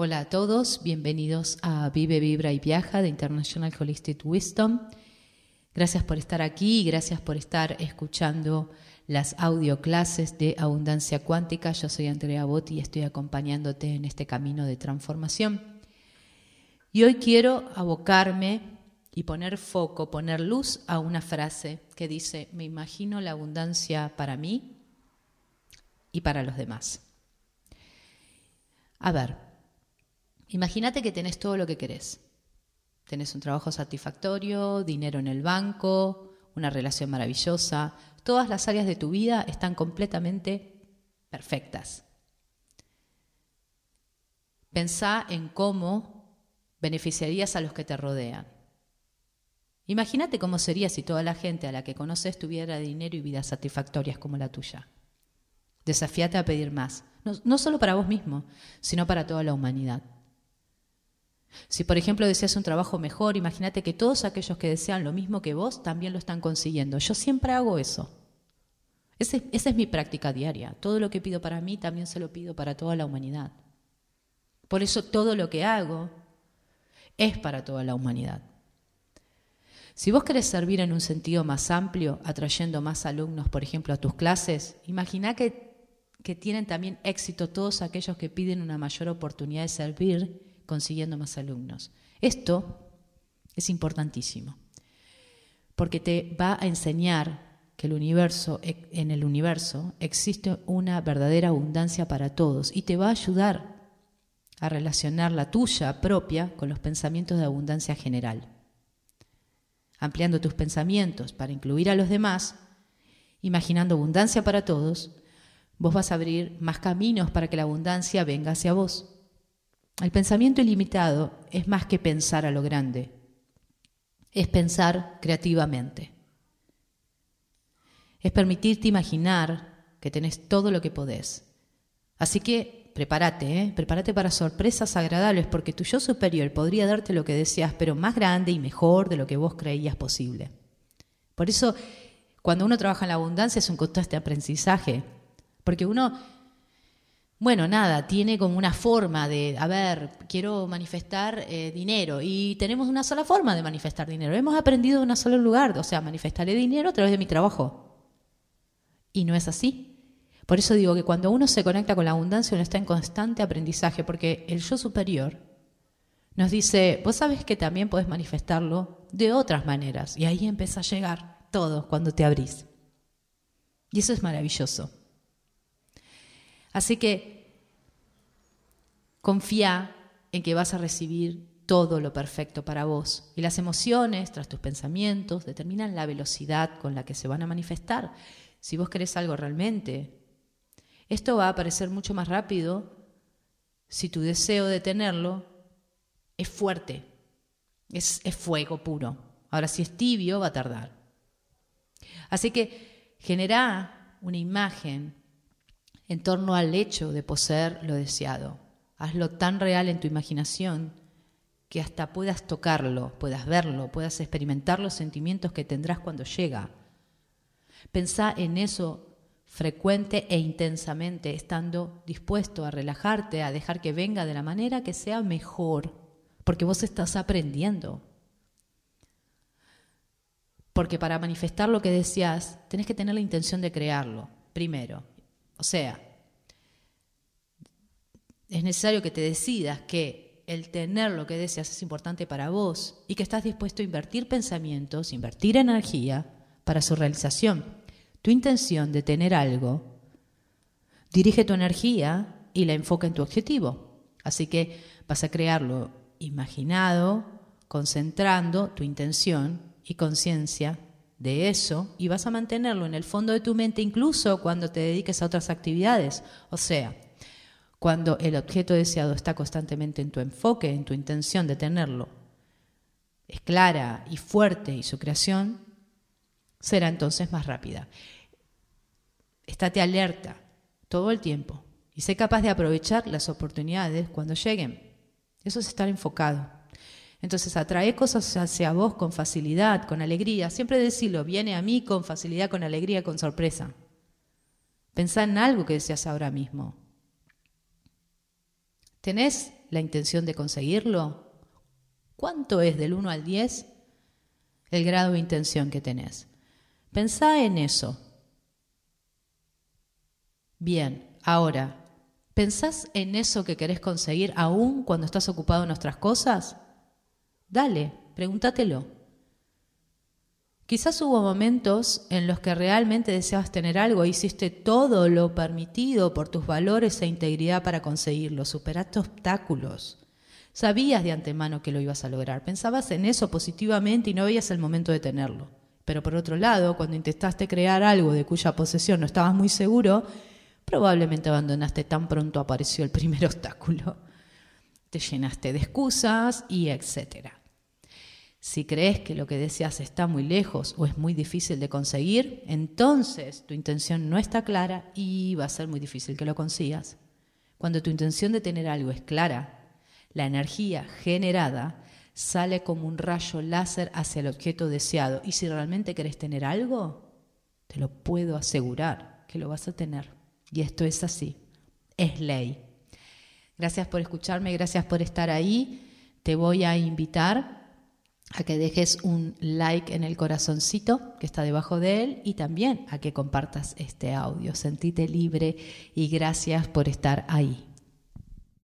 Hola a todos, bienvenidos a Vive, Vibra y Viaja de International Holistic Wisdom. Gracias por estar aquí y gracias por estar escuchando las audio clases de Abundancia Cuántica. Yo soy Andrea Botti y estoy acompañándote en este camino de transformación. Y hoy quiero abocarme y poner foco, poner luz a una frase que dice, me imagino la abundancia para mí y para los demás. A ver, Imagínate que tenés todo lo que querés. Tenés un trabajo satisfactorio, dinero en el banco, una relación maravillosa. Todas las áreas de tu vida están completamente perfectas. Pensá en cómo beneficiarías a los que te rodean. Imagínate cómo sería si toda la gente a la que conoces tuviera dinero y vidas satisfactorias como la tuya. Desafíate a pedir más, no, no solo para vos mismo, sino para toda la humanidad. Si, por ejemplo, deseas un trabajo mejor, imagínate que todos aquellos que desean lo mismo que vos también lo están consiguiendo. Yo siempre hago eso. esa es mi práctica diaria. Todo lo que pido para mí también se lo pido para toda la humanidad. Por eso todo lo que hago es para toda la humanidad. Si vos querés servir en un sentido más amplio, atrayendo más alumnos, por ejemplo, a tus clases, imagina que tienen también éxito todos aquellos que piden una mayor oportunidad de servir consiguiendo más alumnos. Esto es importantísimo, porque te va a enseñar que el universo, en el universo existe una verdadera abundancia para todos y te va a ayudar a relacionar la tuya propia con los pensamientos de abundancia general. Ampliando tus pensamientos para incluir a los demás, imaginando abundancia para todos, vos vas a abrir más caminos para que la abundancia venga hacia vos. El pensamiento ilimitado es más que pensar a lo grande, es pensar creativamente. Es permitirte imaginar que tenés todo lo que podés. Así que prepárate, ¿eh? prepárate para sorpresas agradables porque tu yo superior podría darte lo que deseas, pero más grande y mejor de lo que vos creías posible. Por eso, cuando uno trabaja en la abundancia es un constante aprendizaje, porque uno bueno, nada, tiene como una forma de, a ver, quiero manifestar eh, dinero y tenemos una sola forma de manifestar dinero. Hemos aprendido en un solo lugar, o sea, manifestaré dinero a través de mi trabajo. Y no es así. Por eso digo que cuando uno se conecta con la abundancia, uno está en constante aprendizaje, porque el yo superior nos dice, vos sabes que también podés manifestarlo de otras maneras. Y ahí empieza a llegar todo cuando te abrís. Y eso es maravilloso. Así que confía en que vas a recibir todo lo perfecto para vos. Y las emociones, tras tus pensamientos, determinan la velocidad con la que se van a manifestar. Si vos querés algo realmente, esto va a aparecer mucho más rápido si tu deseo de tenerlo es fuerte, es, es fuego puro. Ahora, si es tibio, va a tardar. Así que genera una imagen en torno al hecho de poseer lo deseado. Hazlo tan real en tu imaginación que hasta puedas tocarlo, puedas verlo, puedas experimentar los sentimientos que tendrás cuando llega. Pensá en eso frecuente e intensamente, estando dispuesto a relajarte, a dejar que venga de la manera que sea mejor, porque vos estás aprendiendo. Porque para manifestar lo que deseas, tenés que tener la intención de crearlo, primero. O sea, es necesario que te decidas que el tener lo que deseas es importante para vos y que estás dispuesto a invertir pensamientos, invertir energía para su realización. Tu intención de tener algo dirige tu energía y la enfoca en tu objetivo. Así que vas a crearlo imaginado, concentrando tu intención y conciencia de eso y vas a mantenerlo en el fondo de tu mente incluso cuando te dediques a otras actividades. O sea, cuando el objeto deseado está constantemente en tu enfoque, en tu intención de tenerlo, es clara y fuerte y su creación será entonces más rápida. Estate alerta todo el tiempo y sé capaz de aprovechar las oportunidades cuando lleguen. Eso es estar enfocado. Entonces atrae cosas hacia vos con facilidad, con alegría. Siempre decirlo, viene a mí con facilidad, con alegría, con sorpresa. Pensá en algo que deseas ahora mismo. ¿Tenés la intención de conseguirlo? ¿Cuánto es del 1 al 10 el grado de intención que tenés? Pensá en eso. Bien, ahora, ¿pensás en eso que querés conseguir aún cuando estás ocupado en otras cosas? Dale, pregúntatelo. Quizás hubo momentos en los que realmente deseabas tener algo e hiciste todo lo permitido por tus valores e integridad para conseguirlo, superaste obstáculos. Sabías de antemano que lo ibas a lograr, pensabas en eso positivamente y no veías el momento de tenerlo. Pero por otro lado, cuando intentaste crear algo de cuya posesión no estabas muy seguro, probablemente abandonaste tan pronto apareció el primer obstáculo. Te llenaste de excusas y etcétera. Si crees que lo que deseas está muy lejos o es muy difícil de conseguir, entonces tu intención no está clara y va a ser muy difícil que lo consigas. Cuando tu intención de tener algo es clara, la energía generada sale como un rayo láser hacia el objeto deseado. Y si realmente querés tener algo, te lo puedo asegurar que lo vas a tener. Y esto es así, es ley. Gracias por escucharme, gracias por estar ahí. Te voy a invitar a que dejes un like en el corazoncito que está debajo de él y también a que compartas este audio. Sentite libre y gracias por estar ahí.